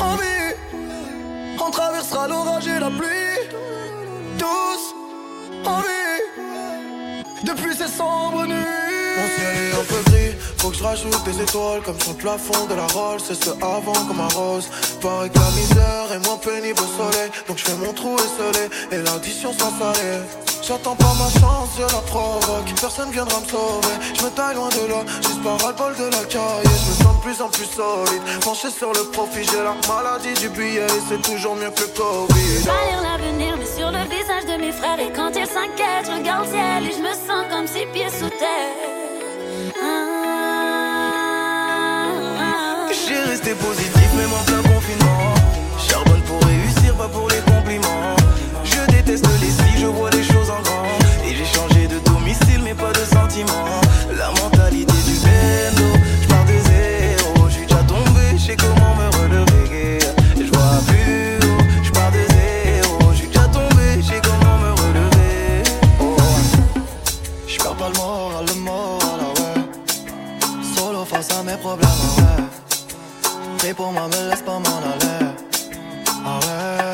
en vie. On traversera l'orage et la pluie. Tous en vie. Depuis ces sombres nuits. Mon ciel est un peu gris, faut que je rajoute des étoiles comme sur le plafond de la Rolls. C'est ce avant comme un rose. Pareil que la misère est moins pénible au soleil. Donc je fais mon trou esselé et l'addition sans salée. J'attends pas ma chance, je la provoque. Personne viendra me sauver. Je me taille loin de là, juste par le bol de la caille. Je me sens de plus en plus solide. Penché sur le profit, j'ai la maladie du billet. C'est toujours mieux que le Covid. Pas lire l'avenir, mais sur le visage de mes frères. Et quand ils s'inquiètent, je regarde le ciel et je me sens comme six pieds sous terre. J'ai resté positif, même en plein ah ouais. Prie pour moi, me laisse pas m'en aller. Ah ouais.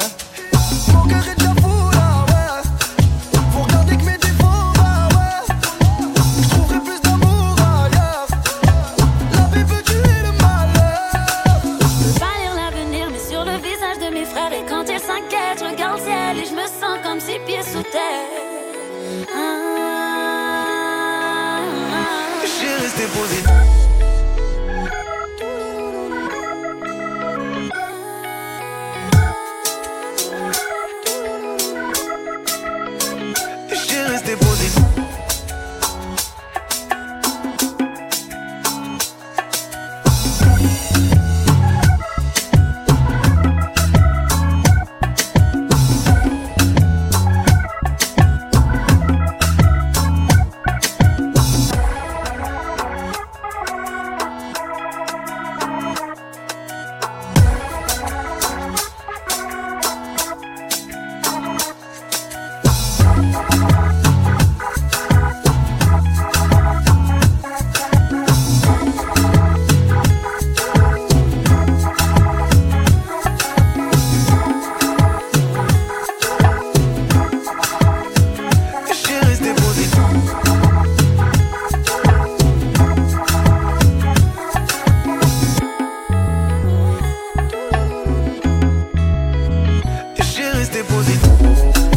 Mon cœur est déjà fou, là, ouais. Faut regarder que mes défauts, bah ouais. Je trouverai plus d'amour ailleurs. La vie peut tuer le malheur. Je peux pas lire l'avenir, mais sur le visage de mes frères. Et quand ils s'inquiètent, je regarde le ciel et je me sens comme six pieds sous terre. J'ai resté positif. rester posé